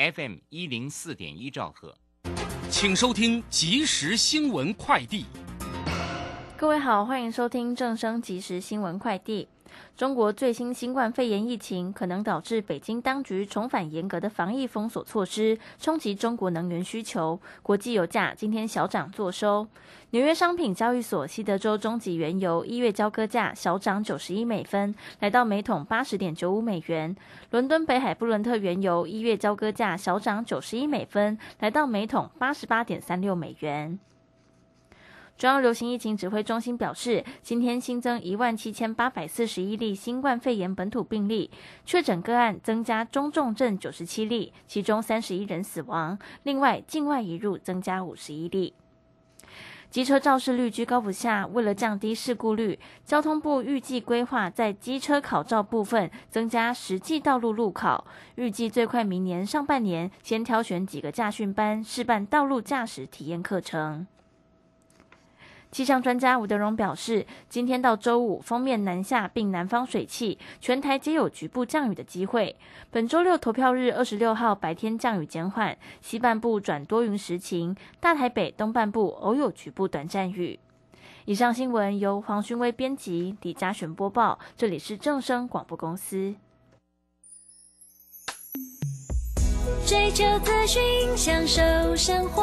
FM 一零四点一兆赫，请收听即时新闻快递。各位好，欢迎收听正声即时新闻快递。中国最新新冠肺炎疫情可能导致北京当局重返严格的防疫封锁措施，冲击中国能源需求。国际油价今天小涨作收。纽约商品交易所西德州中级原油一月交割价小涨九十一美分，来到每桶八十点九五美元。伦敦北海布伦特原油一月交割价小涨九十一美分，来到每桶八十八点三六美元。中央流行疫情指挥中心表示，今天新增一万七千八百四十一例新冠肺炎本土病例，确诊个案增加中重症九十七例，其中三十一人死亡。另外，境外移入增加五十一例。机车肇事率居高不下，为了降低事故率，交通部预计规划在机车考照部分增加实际道路路考，预计最快明年上半年先挑选几个驾训班试办道路驾驶体验课程。气象专家吴德荣表示，今天到周五，锋面南下并南方水汽，全台皆有局部降雨的机会。本周六投票日二十六号白天降雨减缓，西半部转多云时晴，大台北东半部偶有局部短暂雨。以上新闻由黄勋威编辑，李嘉璇播报，这里是正声广播公司。追求资讯，享受生活。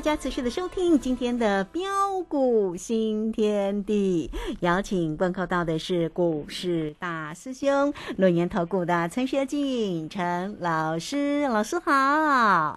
大家持续的收听今天的标股新天地，邀请问候到的是股市大师兄论言投顾的陈学进陈老师，老师好。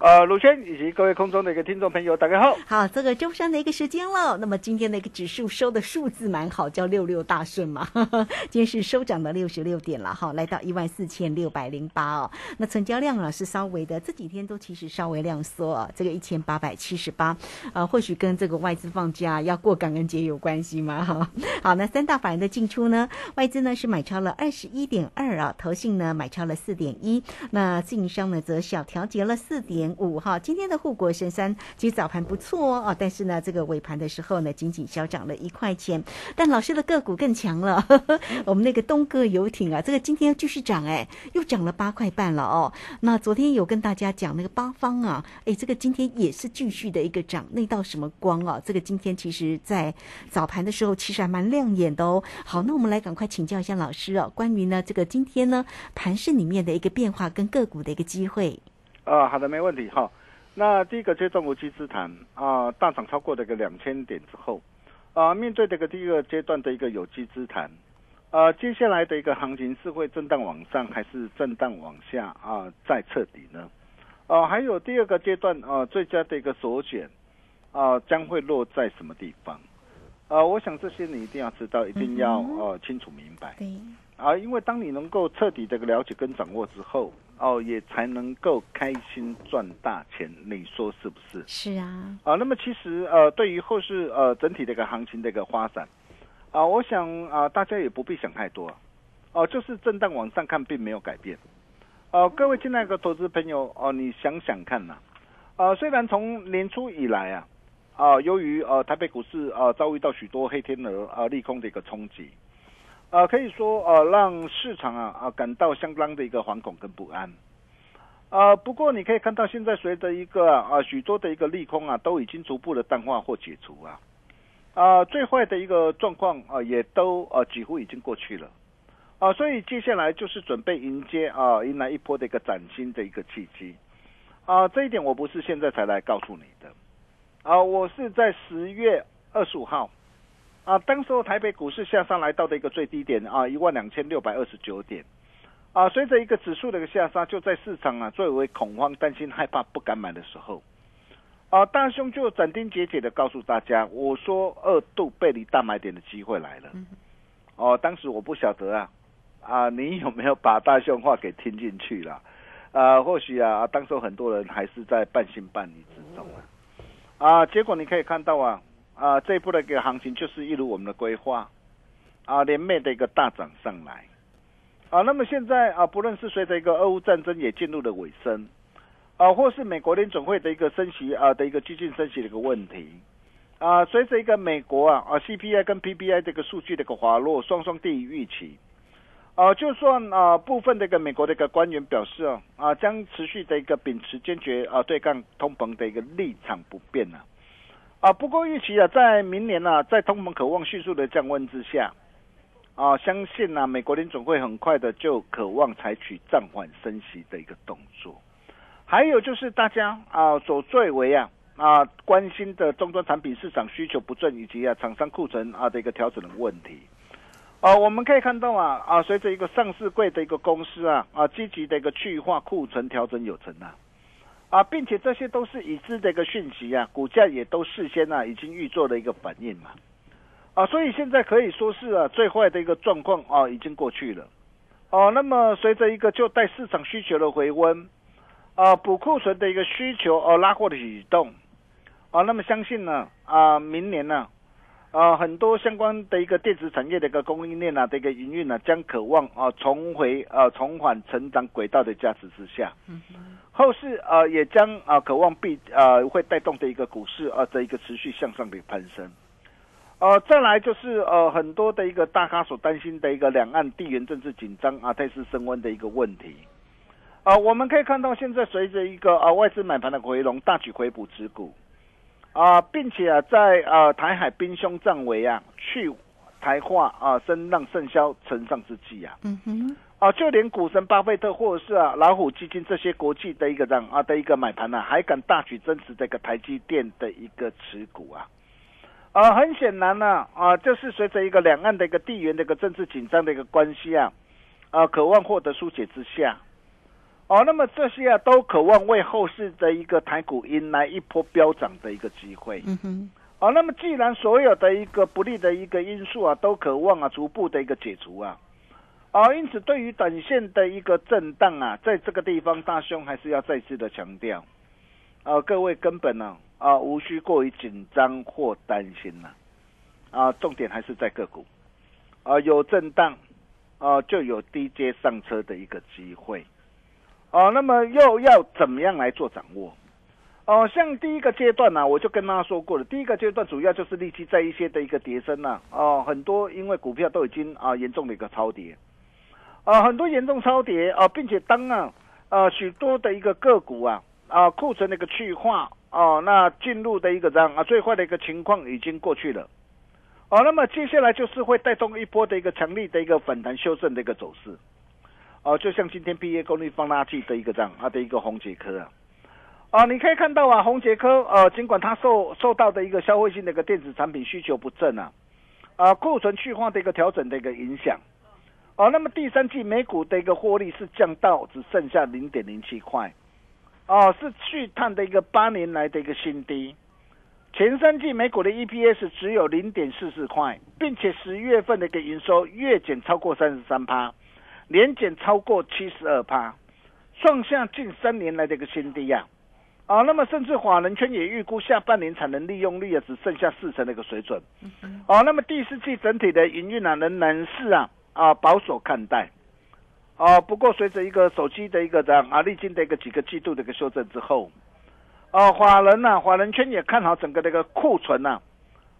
呃，鲁轩以及各位空中的一个听众朋友，大家好。好，这个周三的一个时间了。那么今天的一个指数收的数字蛮好，叫六六大顺嘛。今天是收涨了六十六点了，哈，来到一万四千六百零八哦。那成交量啊是稍微的，这几天都其实稍微量缩，这个一千八百七十。八，呃，或许跟这个外资放假要过感恩节有关系吗？哈，好，那三大法人的进出呢？外资呢是买超了二十一点二啊，投信呢买超了四点一，那自营商呢则小调节了四点五哈。今天的护国神山其实早盘不错哦，但是呢这个尾盘的时候呢仅仅小涨了一块钱，但老师的个股更强了，呵 呵我们那个东哥游艇啊，这个今天继续涨哎，又涨了八块半了哦。那昨天有跟大家讲那个八方啊，哎，这个今天也是继续的。一个涨那道什么光啊？这个今天其实，在早盘的时候，其实还蛮亮眼的哦。好，那我们来赶快请教一下老师哦，关于呢这个今天呢盘市里面的一个变化跟个股的一个机会。啊，好的，没问题哈。那第一个阶段无稽之谈啊，大涨超过这个两千点之后啊，面对这个第一个阶段的一个有机之谈啊，接下来的一个行情是会震荡往上，还是震荡往下啊？再彻底呢？哦，还有第二个阶段啊，最佳的一个首选啊，将会落在什么地方？啊，我想这些你一定要知道，一定要呃清楚明白。对。啊，因为当你能够彻底的了解跟掌握之后，哦，也才能够开心赚大钱，你说是不是？是啊，啊，那么其实呃，对于后市呃整体的一个行情的一个发展，啊，我想啊，大家也不必想太多，哦、就是震荡往上看，并没有改变。呃，各位亲爱的投资朋友，哦、你想想看呐、呃，虽然从年初以来啊，啊、由于呃台北股市呃遭遇到许多黑天鹅呃利空的一个冲击，呃，可以说呃让市场啊啊感到相当的一个惶恐跟不安。呃，不过你可以看到，现在随着一个啊、许多的一个利空啊，都已经逐步的淡化或解除啊，啊、最坏的一个状况啊、也都呃几乎已经过去了，啊、所以接下来就是准备迎接啊、迎来一波的一个崭新的一个契机，啊、这一点我不是现在才来告诉你的，啊、我是在十月二十五号，啊，当时候台北股市下杀来到的一个最低点啊，一万两千六百二十九点。啊，随着一个指数的一个下杀，就在市场啊最为恐慌、担心、害怕、不敢买的时候，啊，大兄就斩钉截铁的告诉大家，我说二度背离大买点的机会来了。哦，当时我不晓得啊，啊，你有没有把大象话给听进去了？啊，或许啊，当时很多人还是在半信半疑之中啊。啊，结果你可以看到啊，啊，这一波的一个行情就是一如我们的规划，啊，连袂的一个大涨上来。啊，那么现在啊，不论是随着一个俄乌战争也进入了尾声，啊，或是美国联准会的一个升息啊的一个激进升息的一个问题，啊，随着一个美国啊啊 CPI 跟 PPI 这个数据的一个滑落，双双低于预期，啊，就算啊部分的一个美国的一个官员表示啊啊将持续的一个秉持坚决啊对抗通膨的一个立场不变啊，啊，不过预期啊在明年呢、啊，在通膨渴望迅速的降温之下。啊，相信呢、美国联总会很快的就渴望采取暂缓升息的一个动作。还有就是大家啊所最为啊啊关心的终端产品市场需求不振，以及啊厂商库存啊的一个调整的问题。啊，我们可以看到啊啊，随着一个上市柜的一个公司啊啊积极的一个去化库存调整有成啊啊，并且这些都是已知的一个讯息啊，股价也都事先啊已经预做了一个反应嘛。啊，所以现在可以说是啊，最坏的一个状况啊，已经过去了。哦、那么随着一个就带市场需求的回温，啊，补库存的一个需求哦、拉货的启动，啊，那么相信呢啊，明年呢啊，很多相关的一个电子产业的一个供应链啊的一个营运呢，将渴望啊重回啊重返成长轨道的价值之下，后市啊也将啊渴望必啊会带动的一个股市啊的一个持续向上的攀升。呃，再来就是呃很多的一个大咖所担心的一个两岸地缘政治紧张啊、态势升温的一个问题。啊、我们可以看到现在随着一个啊、外资买盘的回笼，大举回补持股，啊、并且啊在啊、台海兵凶战危啊，去台化啊声浪甚嚣尘上之际啊，嗯哼，啊，就连股神巴菲特或者是啊老虎基金这些国际的一个这样啊的一个买盘呢、还敢大举增持这个台积电的一个持股啊。啊，很显然呢，啊，就是随着一个两岸的一个地缘的一个政治紧张的一个关系啊，啊，渴望获得疏解之下，哦、那么这些啊，都渴望为后市的一个台股迎来一波飙涨的一个机会。嗯哼，哦，那么既然所有的一个不利的一个因素啊，都渴望啊逐步的一个解除啊，啊，因此对于短线的一个震荡啊，在这个地方，大兄还是要再次的强调，啊，各位根本呢啊无需过于紧张或担心呐、啊，重点还是在个股，啊，有震荡啊就有低阶上车的一个机会，哦、那么又要怎么样来做掌握？哦，像第一个阶段呢、我就跟大家说过了，第一个阶段主要就是立即在一些的一个跌升呐、哦，很多因为股票都已经啊严重的一个超跌，啊，很多严重超跌啊，并且当啊呃许多的一个个股啊啊库存的一个去化哦、那进入的一个这样啊最坏的一个情况已经过去了，哦，那么接下来就是会带动一波的一个强力的一个反弹修正的一个走势，哦，就像今天毕业功率放大器的一个这样啊的一个红杰科啊。啊，你可以看到啊，红杰科呃，尽管它受受到的一个消费性的一个电子产品需求不振啊，啊，库存去化的一个调整的一个影响，哦、那么第三季每股的一个获利是降到只剩下零点零七块，哦，是续探的一个八年来的一个新低。前三季每股的 EPS 只有零点四四块，并且十月份的一个营收月减超过三十三趴，年减超过七十二趴。创下近三年来的一个新低呀、啊，那么甚至法人圈也预估下半年产能利用率啊只剩下四成的一个水准，哦、那么第四季整体的营运啊仍然是啊啊保守看待，哦、不过随着一个手机的一个这样啊历经的一个几个季度的一个修正之后，哦、法人呐、法人圈也看好整个的一个库存呐、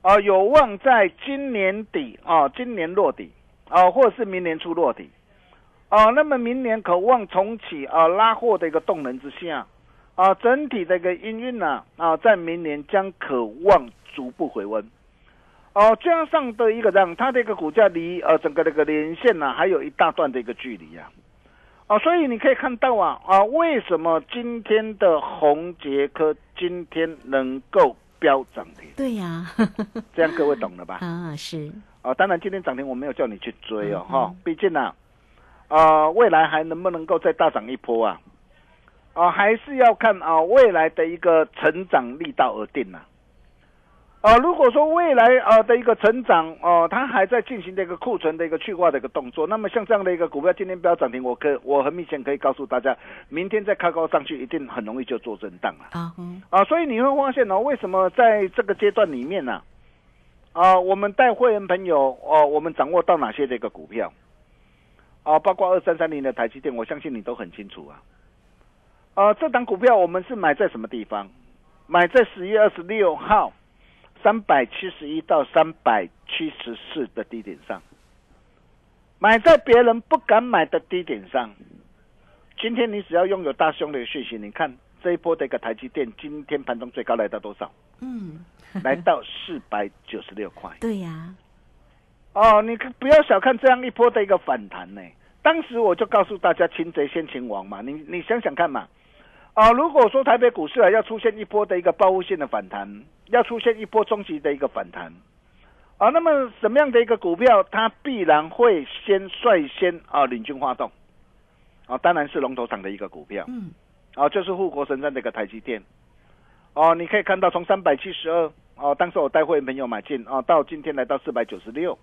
啊，有望在今年底啊今年落底啊，或者是明年初落底。哦，那么明年渴望重启啊拉货的一个动能之下，啊整体的一个营运呢啊在明年将渴望逐步回温。哦，加上的一个让它的一个股价离呃整个这个连线呢、还有一大段的一个距离呀、啊。哦，所以你可以看到啊啊，为什么今天的红杰科今天能够飙涨停？对呀、这样各位懂了吧？啊，是，啊，当然今天涨停我没有叫你去追哦，嗯哈、毕竟呢、啊，未来还能不能够再大涨一波啊？啊，还是要看啊未来的一个成长力道而定呐、啊。如果说未来啊的一个成长哦、它还在进行的一个库存的一个去化的一个动作，那么像这样的一个股票今天不要涨停，我可我很明显可以告诉大家，明天再开高上去，一定很容易就做震荡了。啊，嗯，啊，所以你会发现哦，为什么在这个阶段里面呢、啊？我们带会员朋友哦，我们掌握到哪些的一个股票？啊，包括二三三零的台积电，我相信你都很清楚啊。啊，这档股票我们是买在什么地方？买在十月二十六号三百七十一到三百七十四的低点上，买在别人不敢买的低点上。今天你只要拥有大胸的讯息，你看这一波的一个台积电，今天盘中最高来到多少？嗯，来到四百九十六块。对呀、哦，你可不要小看这样一波的一个反弹呢。当时我就告诉大家，擒贼先擒王嘛。你你想想看嘛。啊，如果说台北股市啊要出现一波的一个报复性的反弹，要出现一波终极的一个反弹，啊，那么什么样的一个股票它必然会先率先啊领军发动？啊，当然是龙头厂的一个股票。嗯，啊，就是护国神山的一个台积电。哦，你可以看到从三百七十二哦，当时我带会员朋友买进哦，到今天来到四百九十六，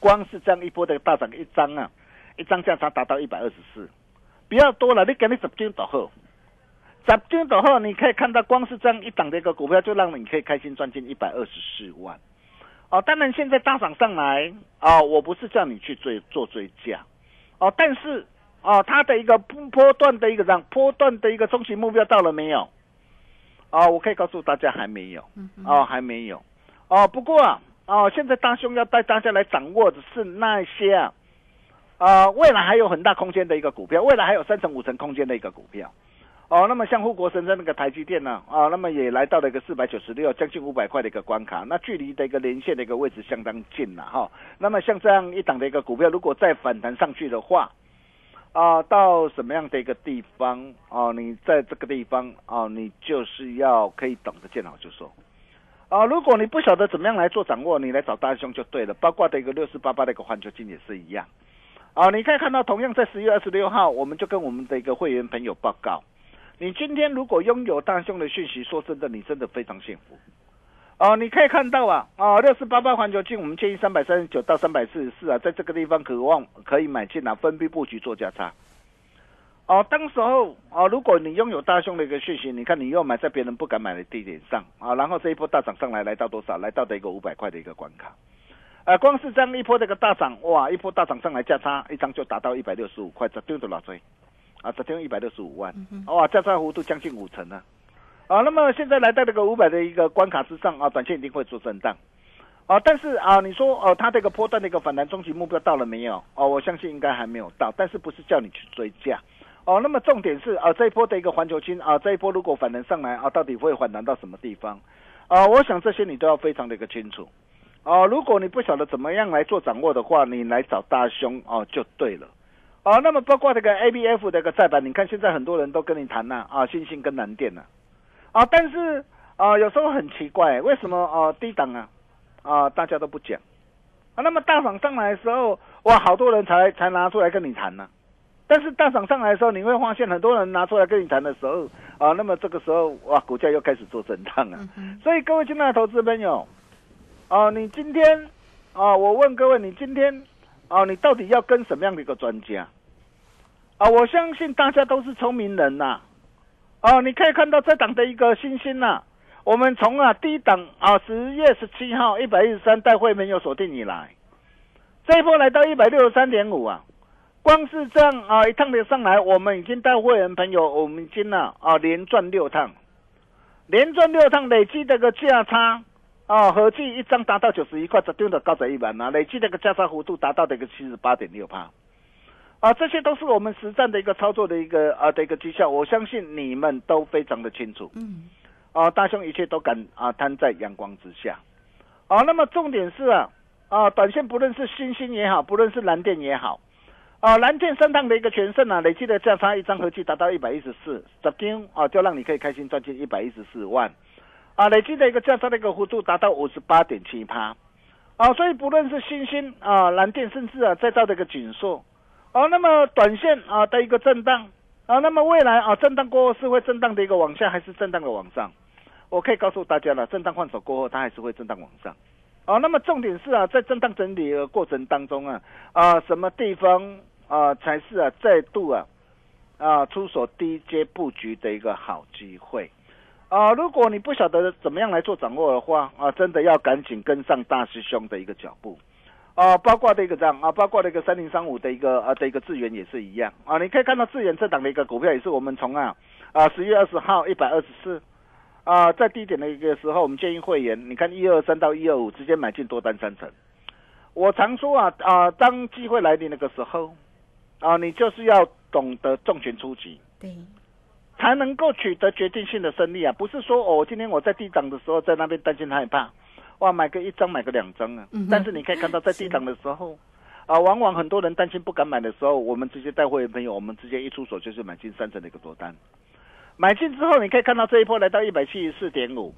光是这样一波的大涨一张啊，一张价差达到一百二十四，不要多了，你给你十斤倒后，十斤倒后，你可以看到光是这样一档的一个股票，就让你可以开心赚进一百二十四万。哦，当然现在大涨上来啊、哦，我不是叫你去追做追加，哦，但是哦，它的一个波波段的一个让波段的一个中期目标到了没有？哦，我可以告诉大家还没有，哦，还没有，哦，不过啊，哦，现在大兄要带大家来掌握的是那些啊，啊，未来还有很大空间的一个股票，未来还有三成五成空间的一个股票。哦，那么像护国神山那个台积电呢、啊，那么也来到了一个四百九十六，将近五百块的一个关卡，那距离的一个连线的一个位置相当近了哈、那么像这样一档的一个股票，如果再反弹上去的话，啊，到什么样的一个地方啊？你在这个地方啊，你就是要可以懂得见好就收。啊，如果你不晓得怎么样来做掌握，你来找大兄就对了。包括的一个六四八八的一个环球金也是一样。啊，你可以看到，同样在十月二十六号，我们就跟我们的一个会员朋友报告，你今天如果拥有大兄的讯息，说真的，你真的非常幸福。哦、你可以看到啊，啊，六四八八环球金，我们建议三百三十九到三百四十四啊，在这个地方渴望可以买进啊，分批布局做价差。哦，当时候哦，如果你拥有大兄的一个讯息，你看你又买在别人不敢买的低点上啊，然后这一波大涨上来，来到多少？来到的一个五百块的一个关卡。呃，光是这样一波这个大涨，哇，一波大涨上来价差一张就达到一百六十五块，这丢的老追？啊，这丢一百六十五万，哇，价差幅度将近五成呢、啊。那么现在来到这个五百的一个关卡之上啊，短线一定会做震荡。啊，但是啊，你说哦、它这个波段的一个反弹终极目标到了没有？哦，我相信应该还没有到，但是不是叫你去追价。哦，那么重点是啊，这一波的一个环球金啊，这一波如果反弹上来啊，到底会反弹到什么地方？啊，我想这些你都要非常的一个清楚。哦、如果你不晓得怎么样来做掌握的话，你来找大兄哦就对了。哦，那么包括这个 ABF 的一个再版，你看现在很多人都跟你谈呐啊，新兴跟南电呐啊，但是啊有时候很奇怪，为什么啊低档啊啊大家都不讲啊？那么大涨上来的时候，哇，好多人才才拿出来跟你谈呢、但是大涨上来的时候，你会发现很多人拿出来跟你谈的时候啊，那么这个时候哇，股价又开始做震荡了。所以各位亲爱的投资朋友，啊，你今天啊，我问各位，你今天啊，你到底要跟什么样的一个专家？啊，我相信大家都是聪明人呐。哦，你可以看到这档的一个星星呐，我们从啊低档啊十月十七号一百一十三带会没有锁定以来，这一波来到一百六十三点五啊，光是这样啊一趟的上来，我们已经带会员朋友，我们已经呢啊连赚六趟，连赚六趟，累计这个价差啊合计一张达到九十一块，这丢的高在一百啊，累计这个价差幅度达到这个七十八点六八。啊，这些都是我们实战的一个操作的一个啊的一个绩效，我相信你们都非常的清楚。嗯，啊，大兄一切都敢啊摊在阳光之下。啊，那么重点是啊啊，短线不论是新兴也好，不论是蓝电也好，啊，蓝电三趟的一个全胜啊，累计的价差一张合计达到一百一十四，十天啊就让你可以开心赚进一百一十四万。啊，累计的一个价差的一个幅度达到五十八点七趴。啊，所以不论是新兴啊蓝电，甚至啊再造的一个紧缩。啊，那么短线啊的一个震荡啊，那么未来啊震荡过后是会震荡的一个往下，还是震荡的往上？我可以告诉大家了，震荡换手过后，它还是会震荡往上。啊，那么重点是啊，在震荡整理的过程当中啊啊，什么地方啊才是啊再度啊啊出手低阶布局的一个好机会啊？如果你不晓得怎么样来做掌握的话啊，真的要赶紧跟上大师兄的一个脚步。啊，包括的一个这样啊，包括那个三零三五的一个啊的一个资源也是一样啊。你可以看到资源这档的一个股票也是我们从啊啊十月二十号一百二十四啊，在低点的一个时候，我们建议会员，你看一二三到一二五直接买进多单三成。我常说啊啊，当机会来临那个时候啊，你就是要懂得重拳出击，对，才能够取得决定性的胜利啊。不是说哦，今天我在低档的时候在那边担心害怕。哇，买个一张，买个两张啊！但是你可以看到，在低档的时候，啊，往往很多人担心不敢买的时候，我们直接带会员朋友，我们直接一出手就是买进三成的一个多单。买进之后，你可以看到这一波来到一百七十四点五，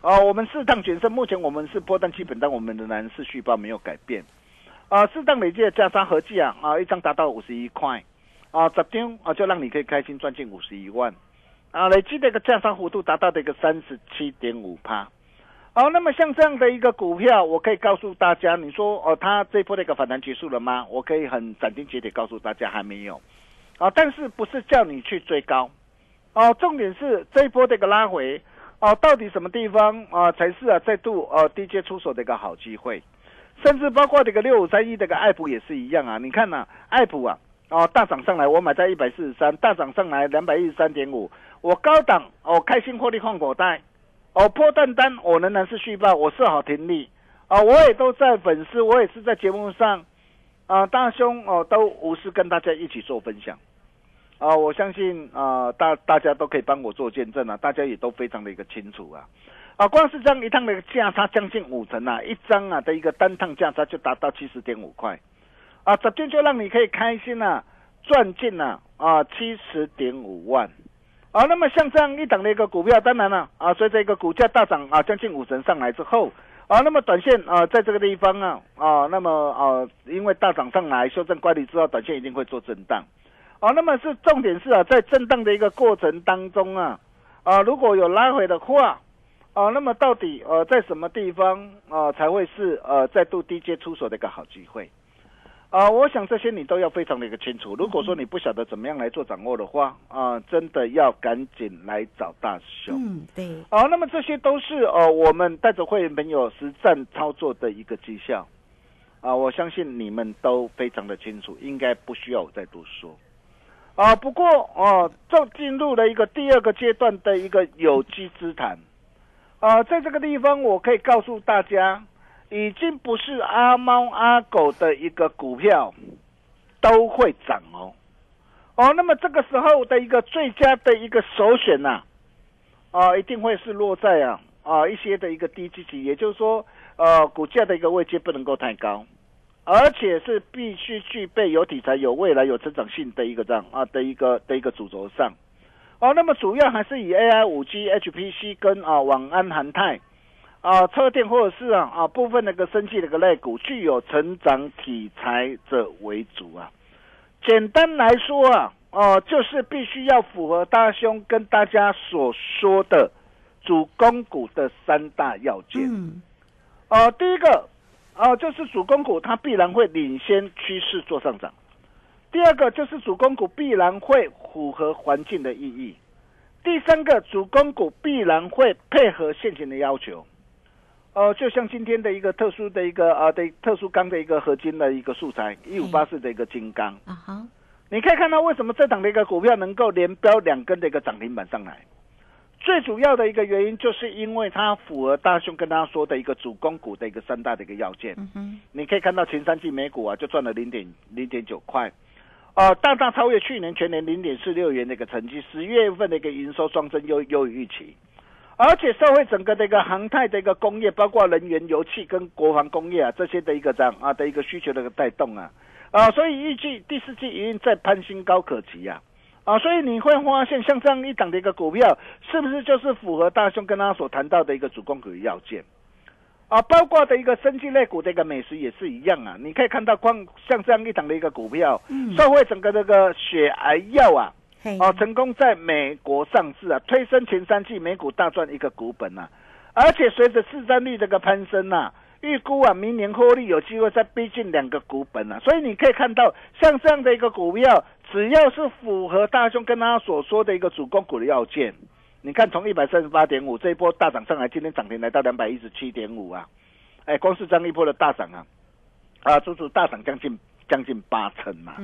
哦，我们四趟全胜，目前我们是波段基本单，我们的蓝是续报没有改变。啊，适当累计的加仓合计啊，啊，一张达到五十一块，啊，十张啊就让你可以开心赚进五十一万，啊，累计的一个加仓幅度达到的一个三十七点五趴。好，那么像这样的一个股票，我可以告诉大家，你说哦，它这一波的一个反弹结束了吗？我可以很斩钉截铁告诉大家还没有。啊，但是不是叫你去追高？哦，重点是这一波的一个拉回，哦，到底什么地方啊才是啊再度呃低阶出手的一个好机会？甚至包括这个六五三一这个爱普也是一样啊。你看呐，爱普啊，哦大涨上来，我买在一百四十三，大涨上来两百一十三点五，我高档哦开心获利换口袋。哦，破单单，我仍然是续报，我设好停利，啊，我也都在粉丝，我也是在节目上，啊，大兄哦，都无私跟大家一起做分享，啊，我相信啊，大大家都可以帮我做见证啊，大家也都非常的一个清楚啊，啊，光是这样一趟的价差将近五成啊，一张啊的一个单趟价差就达到七十点五块，啊，这天就让你可以开心啊，赚进了啊七十点五万。啊，那么像这样一档的一个股票，当然了，啊，随着一个股价大涨啊，将近五成上来之后，啊，那么短线啊，在这个地方啊，啊，那么啊，因为大涨上来，修正管理之后，短线一定会做震荡，啊，那么是重点是啊，在震荡的一个过程当中啊，啊，如果有拉回的话，啊，那么到底呃，在什么地方啊，才会是呃，再度低阶出手的一个好机会？啊，我想这些你都要非常的一个清楚。如果说你不晓得怎么样来做掌握的话，啊，真的要赶紧来找大雄。嗯，对。啊，那么这些都是呃我们带着会员朋友实战操作的一个绩效。啊，我相信你们都非常的清楚，应该不需要我再多说。啊，不过哦，就进入了一个第二个阶段的一个有机之谈。啊，在这个地方，我可以告诉大家。已经不是阿猫阿狗的一个股票都会涨哦，哦，那么这个时候的一个最佳的一个首选呐，啊，一定会是落在啊啊一些的一个低基期，也就是说，呃，股价的一个位阶不能够太高，而且是必须具备有题材、有未来、有成长性的一个这样啊的一个的一个主轴上，哦，那么主要还是以 AI、五 G、HPC 跟啊网安、韩泰。啊，车电或者是啊啊部分那个升气的个类股，具有成长题材者为主啊。简单来说啊，哦，就是必须要符合大兄跟大家所说的主攻股的三大要件。嗯。第一个，啊，就是主攻股它必然会领先趋势做上涨。第二个就是主攻股必然会符合环境的意义。第三个，主攻股必然会配合现行的要求。呃，就像今天的一个特殊的一个啊的特殊钢的一个合金的一个素材，一五八四的一个金刚啊哈，你可以看到为什么这档的一个股票能够连标两根的一个涨停板上来。最主要的一个原因，就是因为它符合大兄跟他说的一个主攻股的一个三大的一个要件。嗯哼，你可以看到前三季美股啊，就赚了零点零点九块，呃，大大超越去年全年零点四六元的一个成绩。十月份的一个营收双增优优于预期，而且社会整个的一个航太的一个工业，包括能源、油气跟国防工业啊这些的一个这样啊的一个需求的一个带动啊，啊，所以预计第四季一定再攀新高可期啊。啊，所以你会发现，像这样一档的一个股票，是不是就是符合大兄跟他所谈到的一个主攻股的要件？啊，包括的一个生技类股的一个美食也是一样啊。你可以看到，光像这样一档的一个股票，社会整个这个血癌药啊，哦，成功在美国上市啊，推升前三季美股大赚一个股本啊，而且随着市占率这个攀升呐。预估啊，明年获利有机会再逼近两个股本啊，所以你可以看到，像这样的一个股票，只要是符合大兄跟他所说的一个主攻股的要件，你看从一百三十八点五这一波大涨上来，今天涨停来到两百一十七点五啊，哎，光是这样一波的大涨啊，啊，足足大涨将近将近八成嘛，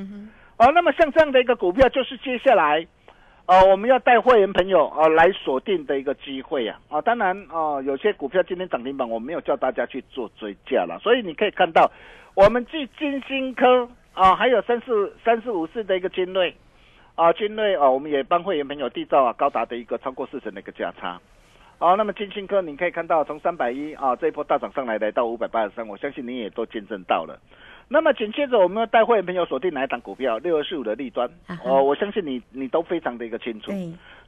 哦，那么像这样的一个股票，就是接下来。哦，我们要带会员朋友啊来锁定的一个机会啊啊！当然啊，有些股票今天涨停板，我没有叫大家去做追价了，所以你可以看到，我们继金星科啊，还有三四三四五四的一个精锐啊，精锐啊，我们也帮会员朋友缔造啊高达的一个超过四成的一个价差。好，那么金星科你可以看到，从三百一啊这一波大涨上来，来到五百八十三，我相信你也都见证到了。那么紧接着，我们要带会员朋友锁定哪一档股票？六二四五的利端哦，我相信你你都非常的一个清楚。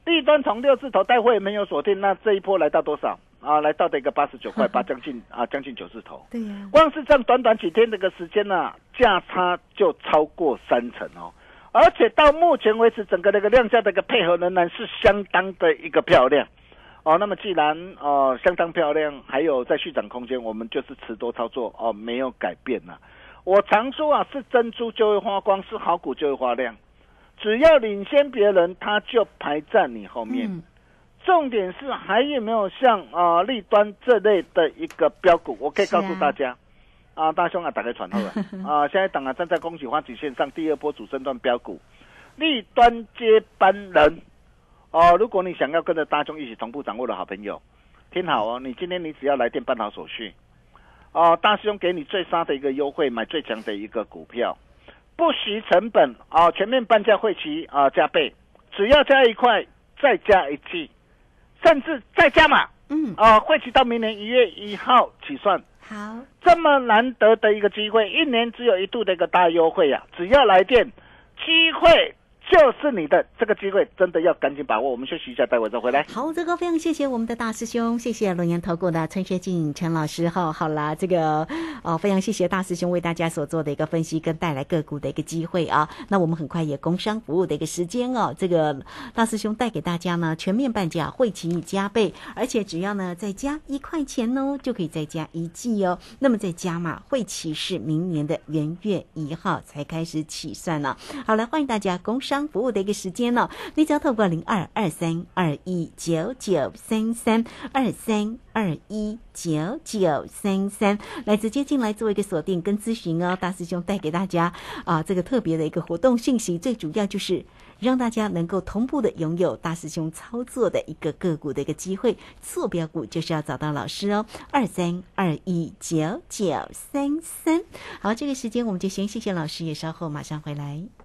利端从六字头带会员朋友锁定，那这一波来到多少啊？来到的一个八十九块八，将近啊将近九字头。对呀，光是这样短短几天这个时间呢，价差就超过三成哦。而且到目前为止，整个那个量价的一个配合仍然是相当的一个漂亮哦。那么既然哦相当漂亮，还有在续涨空间，我们就是持多操作哦，没有改变呐。我常说啊，是珍珠就会发光，是好股就会发亮。只要领先别人，他就排在你后面。重点是还有没有像啊立端这类的一个标股？我可以告诉大家，啊大兄啊，打开传后了 啊！现在党啊站在恭喜花旗线上，第二波主升段标股，立端接班人哦。如果你想要跟着大兄一起同步掌握的好朋友，听好哦，你今天你只要来电办好手续。哦，大师兄给你最杀的一个优惠，买最强的一个股票，不惜成本啊，全面半价会期啊加倍，只要加一块再加一季，甚至再加码，嗯，啊，会期到明年一月一号起算。好，这么难得的一个机会，一年只有一度的一个大优惠呀，只要来电，机会。就是你的这个机会，真的要赶紧把握。我们休息一下，待会再回来。好，这个非常谢谢我们的大师兄，谢谢龙岩投顾的陈学静陈老师。哈，好啦，这个哦，非常谢谢大师兄为大家所做的一个分析跟带来个股的一个机会啊。那我们很快也工商服务的一个时间哦，这个大师兄带给大家呢全面半价，会请你加倍，而且只要呢再加一块钱哦，就可以再加一季哦。那么再加嘛，会期是明年的元月一号才开始起算呢。好，来欢迎大家工商。服务的一个时间呢，你只要透过零二二三二一九九三三二三二一九九三三来直接进来做一个锁定跟咨询哦。大师兄带给大家啊，这个特别的一个活动信息，最主要就是让大家能够同步的拥有大师兄操作的一个个股的一个机会。坐标股就是要找到老师哦，二三二一九九三三。好，这个时间我们就先谢谢老师，也稍后马上回来。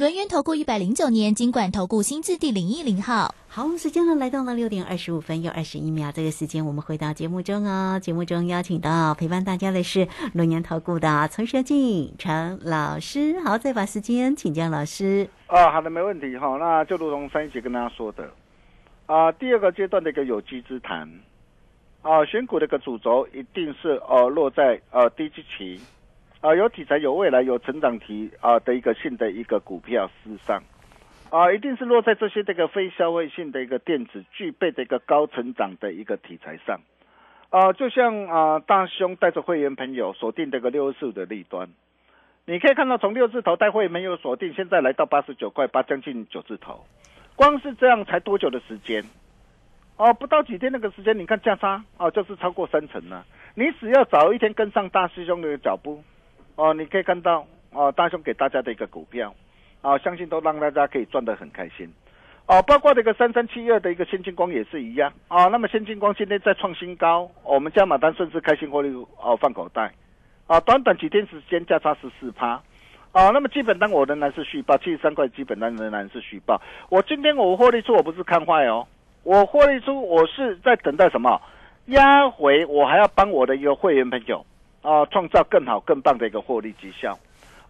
轮源投顾一百零九年金管投顾新字第零一零号。好，时间呢来到了六点二十五分又二十一秒，这个时间我们回到节目中哦。节目中邀请到陪伴大家的是轮年投顾的陈学进陈老师。好，再把时间请教老师。啊，好的，没问题哈。那就如同上一节跟大家说的，啊，第二个阶段的一个有机之谈，啊，选股的一个主轴一定是呃落在呃低基期，啊，有题材、有未来、有成长题啊的一个性的一个股票之上。啊，一定是落在这些这个非消费性的一个电子具备的一个高成长的一个题材上，啊，就像啊大兄带着会员朋友锁定这个六四五的利端，你可以看到从六字头带会员朋友锁定，现在来到八十九块八，将近九字头，光是这样才多久的时间？哦，不到几天那个时间，你看价差哦，就是超过三成了。你只要早一天跟上大师兄的脚步，哦，你可以看到哦，大兄给大家的一个股票。啊，相信都让大家可以赚得很开心，哦，包括这个三三七二的一个先进光也是一样啊。那么先进光今天在创新高，我们加码单顺势开心获利哦放口袋，啊，短短几天时间价差十四趴，啊，那么基本单我仍然是续报，七十三块基本单仍然是续报。我今天我获利出我不是看坏哦，我获利出我是在等待什么压回，我还要帮我的一个会员朋友啊创造更好更棒的一个获利绩效。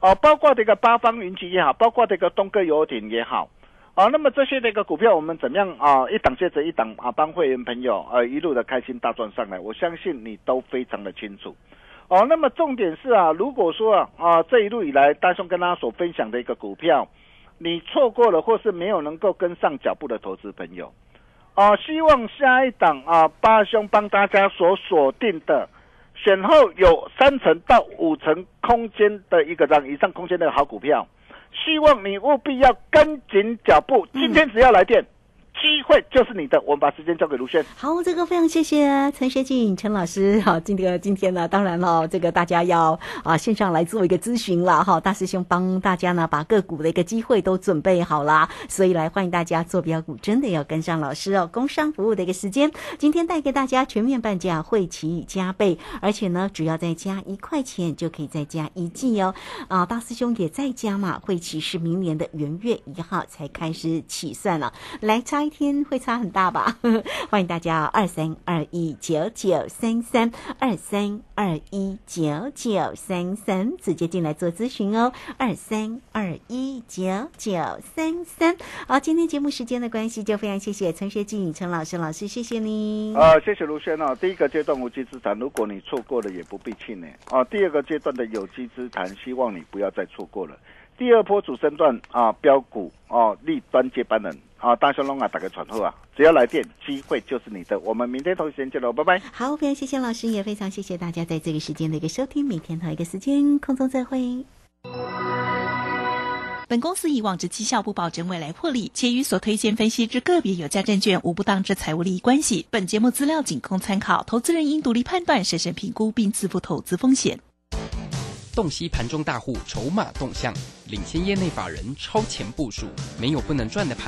哦，包括这个八方云集也好，包括这个东哥游艇也好，啊，那么这些这个股票我们怎么样啊？一档接着一档啊，帮会员朋友呃一路的开心大赚上来，我相信你都非常的清楚。哦，那么重点是啊，如果说啊啊这一路以来大兄跟大家所分享的一个股票，你错过了或是没有能够跟上脚步的投资朋友，啊，希望下一档啊八兄帮大家所锁定的。选后有三成到五成空间的一个这样以上空间的好股票，希望你务必要跟紧脚步。今天只要来电。机会就是你的，我们把时间交给卢轩。好，这个非常谢谢陈学静陈老师。好，今天今天呢，当然了，这个大家要啊线上来做一个咨询了哈。大师兄帮大家呢把个股的一个机会都准备好了，所以来欢迎大家做标股，真的要跟上老师哦。工商服务的一个时间，今天带给大家全面半价，会期加倍，而且呢，只要再加一块钱就可以再加一季哦。啊，大师兄也在加嘛，会期是明年的元月一号才开始起算了，来天会差很大吧？欢迎大家二三二一九九三三二三二一九九三三直接进来做咨询哦。二三二一九九三三。好，今天节目时间的关系，就非常谢谢陈学静陈老师老师，谢谢你。啊，谢谢卢轩哦。第一个阶段无稽之谈，如果你错过了，也不必气馁啊。第二个阶段的有机之谈，希望你不要再错过了。第二波主升段啊，标股哦，立端接班人。好，大雄龙啊，打个传呼啊！只要来电，机会就是你的。我们明天同一时间见喽，拜拜。好，非常谢谢老师，也非常谢谢大家在这个时间的一个收听。明天同一个时间空中再会。本公司以往之绩效不保证未来获利，且与所推荐分析之个别有价证券无不当之财务利益关系。本节目资料仅供参考，投资人应独立判断、审慎评估并自负投资风险。洞悉盘中大户筹码动向，领先业内法人超前部署，没有不能赚的盘。